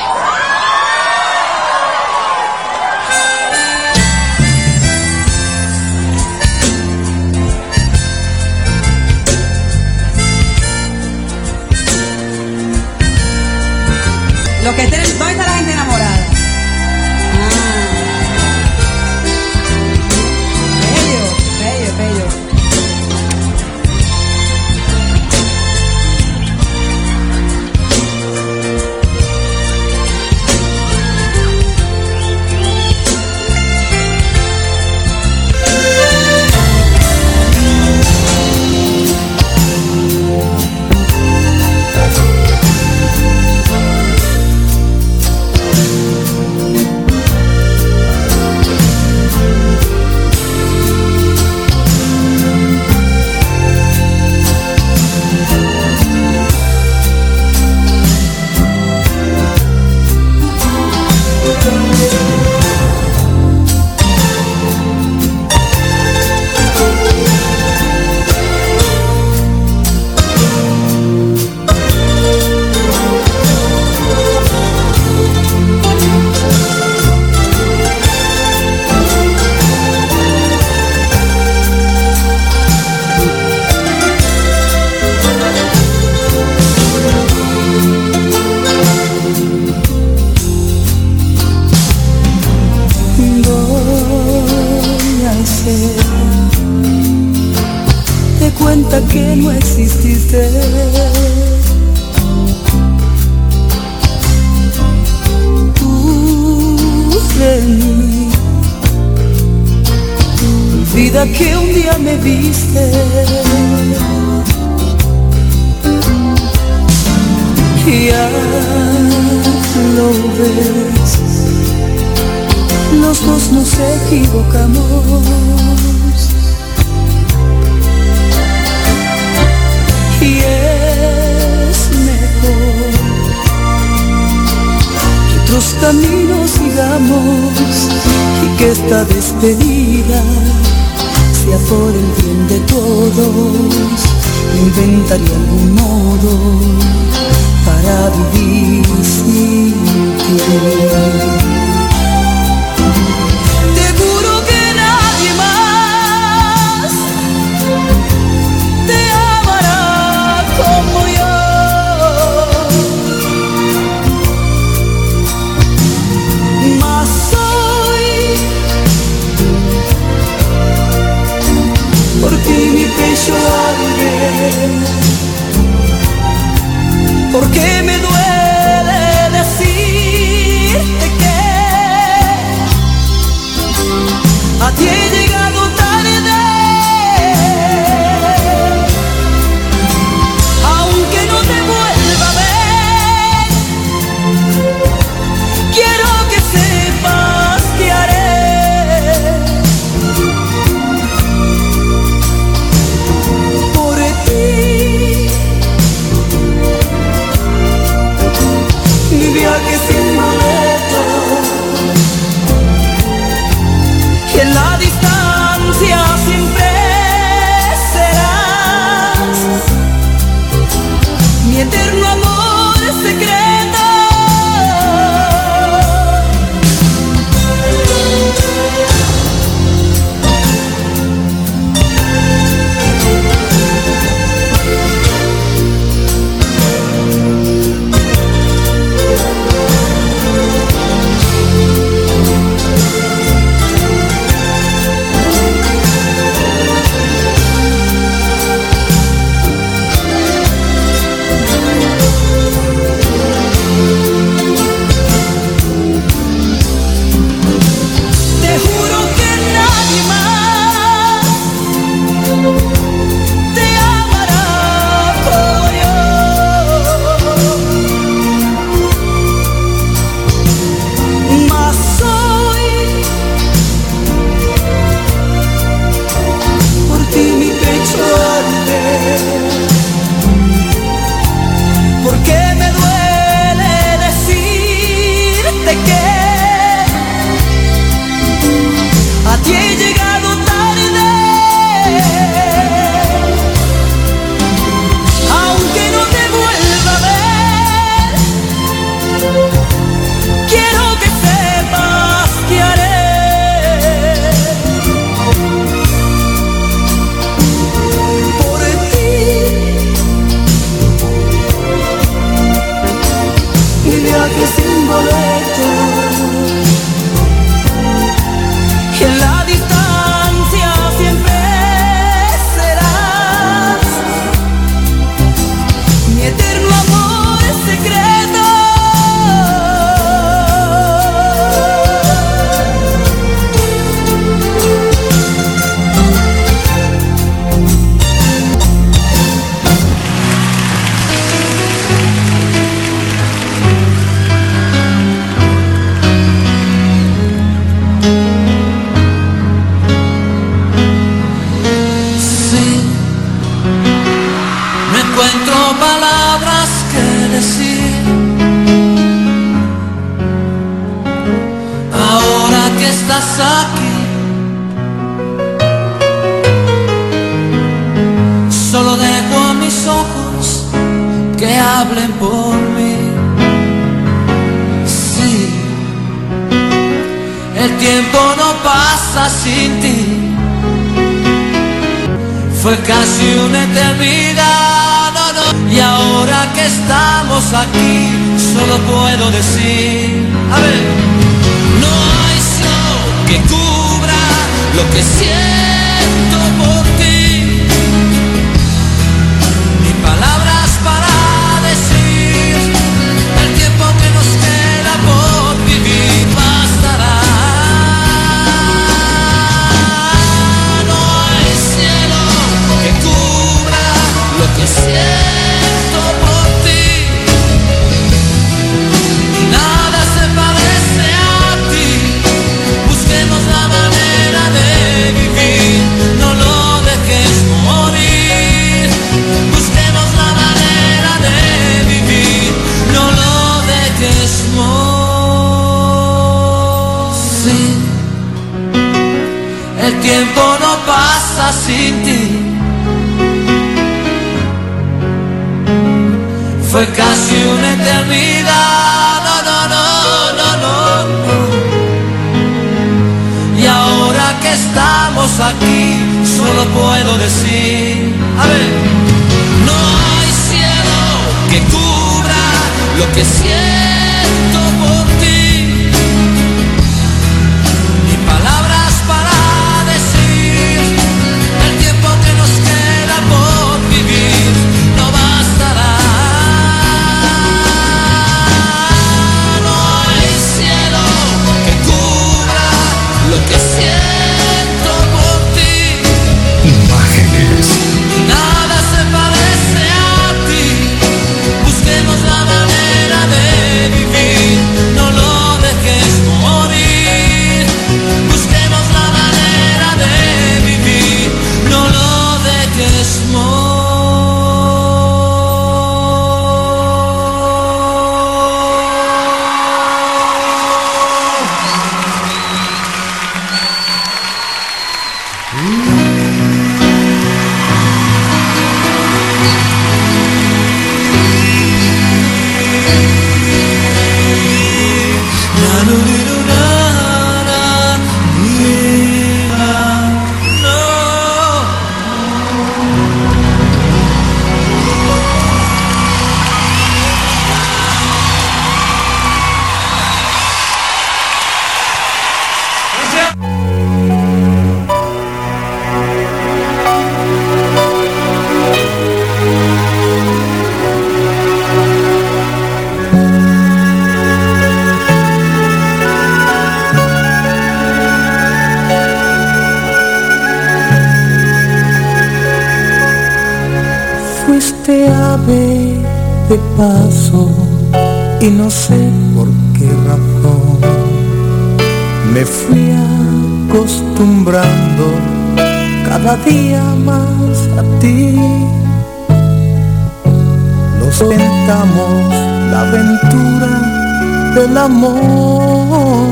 el amor.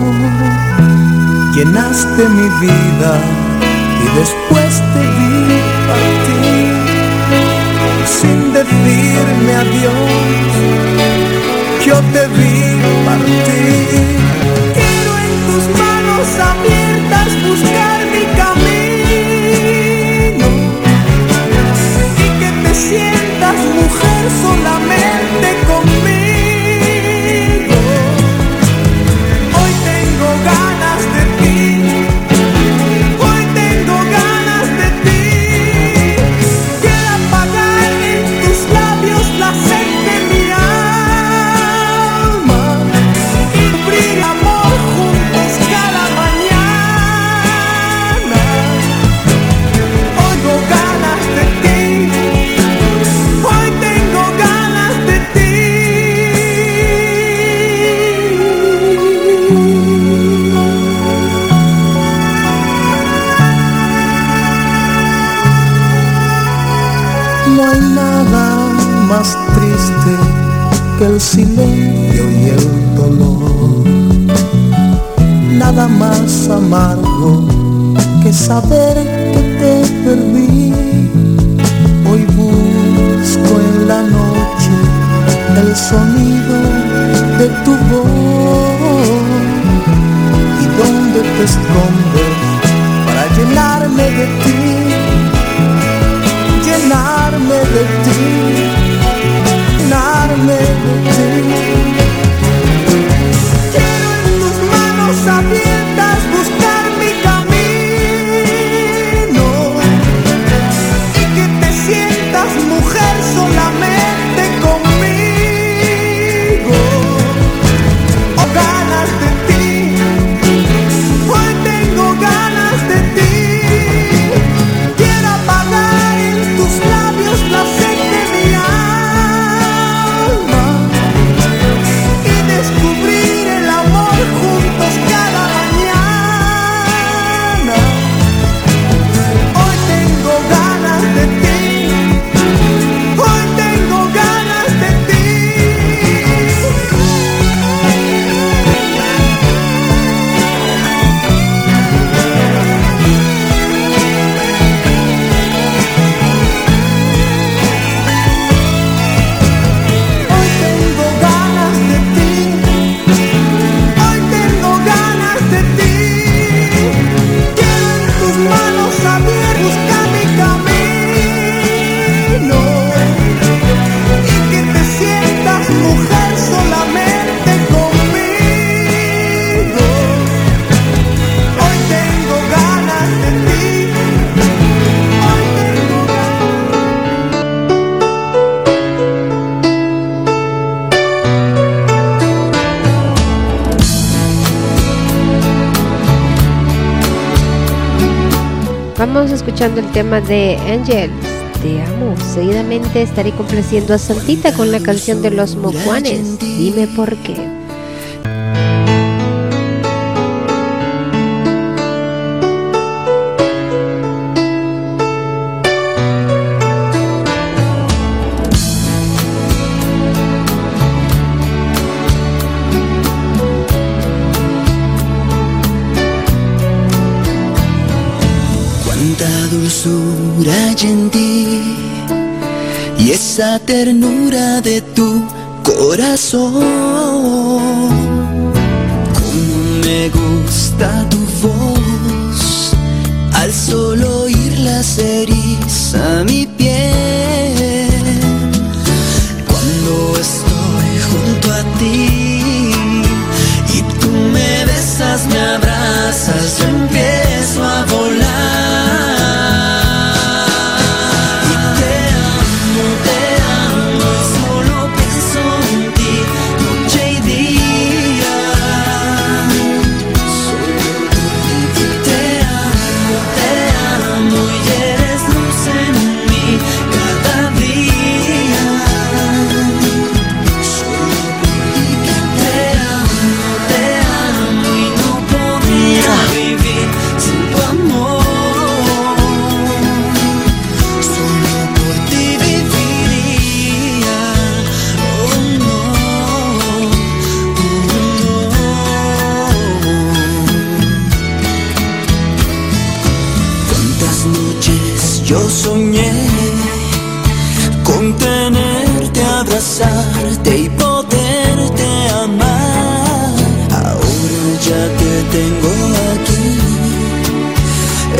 Llenaste mi vida y después te vi a ti sin decirme adiós. Yo te vi partir. Quiero en tus manos abiertas buscar mi camino y que te sientas mujer sola. el tema de Angels. Te amo. Seguidamente estaré complaciendo a Santita con la canción de los mocuanes. Dime por qué. en ti y esa ternura de tu corazón. ya te tengo aquí.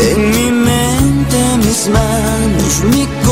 En mi mente, mis manos, mi corazón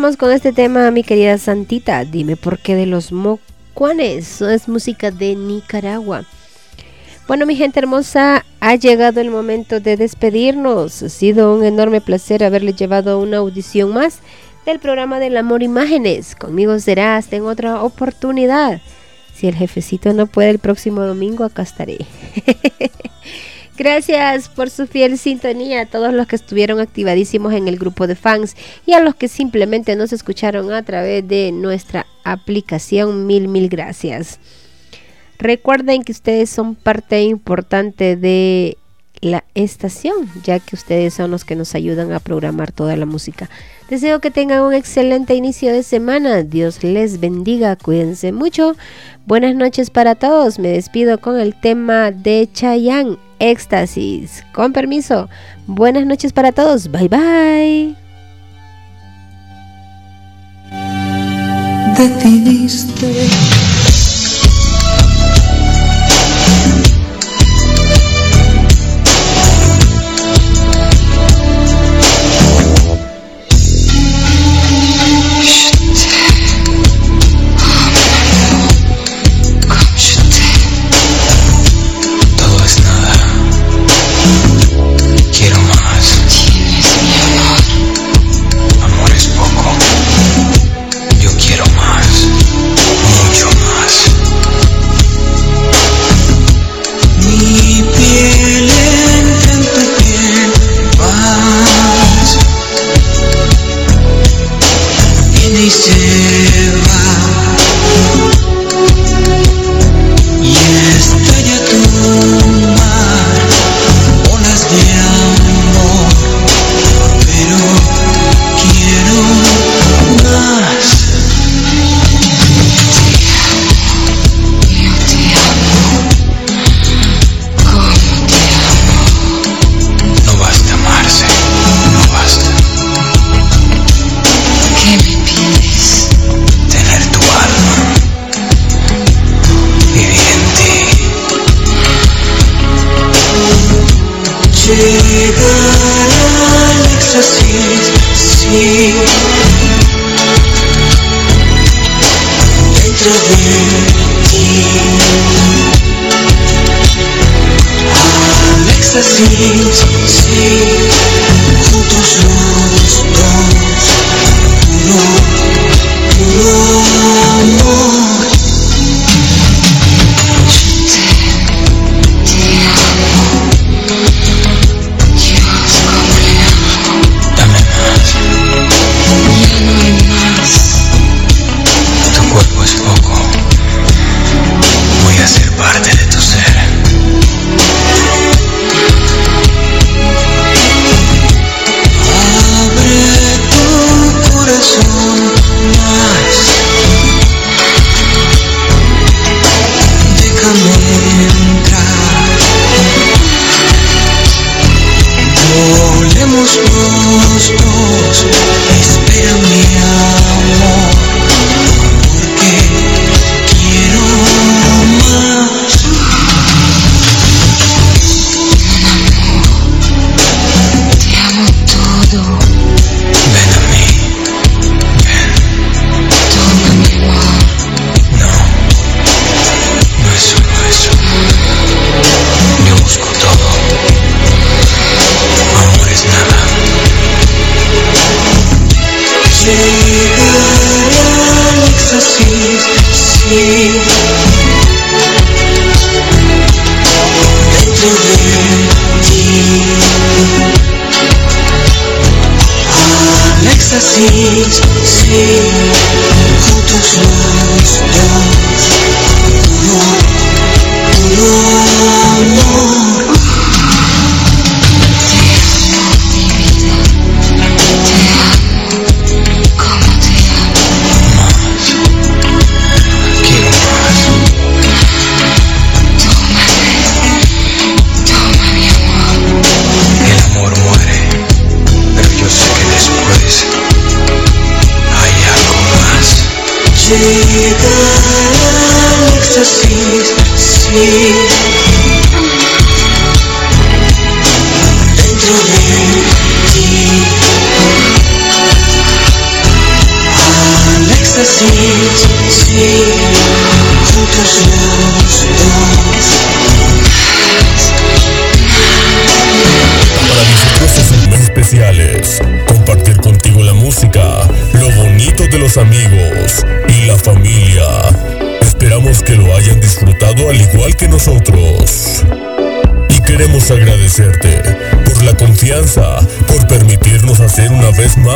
Con este tema, mi querida Santita. Dime por qué de los mocuanes. Es música de Nicaragua. Bueno, mi gente hermosa, ha llegado el momento de despedirnos. Ha sido un enorme placer haberle llevado una audición más del programa del amor imágenes. Conmigo será hasta en otra oportunidad. Si el jefecito no puede el próximo domingo, acá estaré. Gracias por su fiel sintonía a todos los que estuvieron activadísimos en el grupo de fans y a los que simplemente nos escucharon a través de nuestra aplicación. Mil, mil gracias. Recuerden que ustedes son parte importante de la estación, ya que ustedes son los que nos ayudan a programar toda la música. Deseo que tengan un excelente inicio de semana. Dios les bendiga, cuídense mucho. Buenas noches para todos. Me despido con el tema de Chayanne, Éxtasis. Con permiso. Buenas noches para todos. Bye bye. Decidiste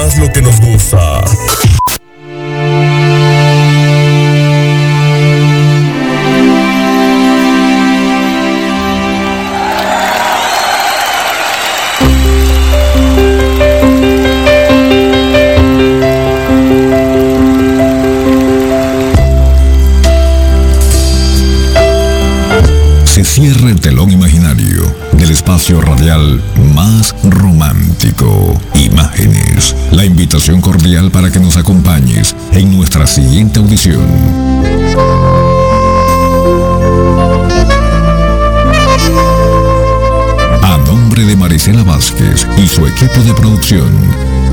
más lo que nos gusta. cordial para que nos acompañes en nuestra siguiente audición. A nombre de Marisela Vázquez y su equipo de producción,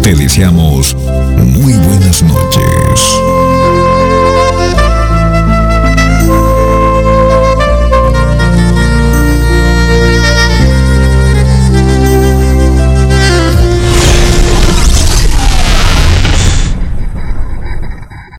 te deseamos muy buenas noches.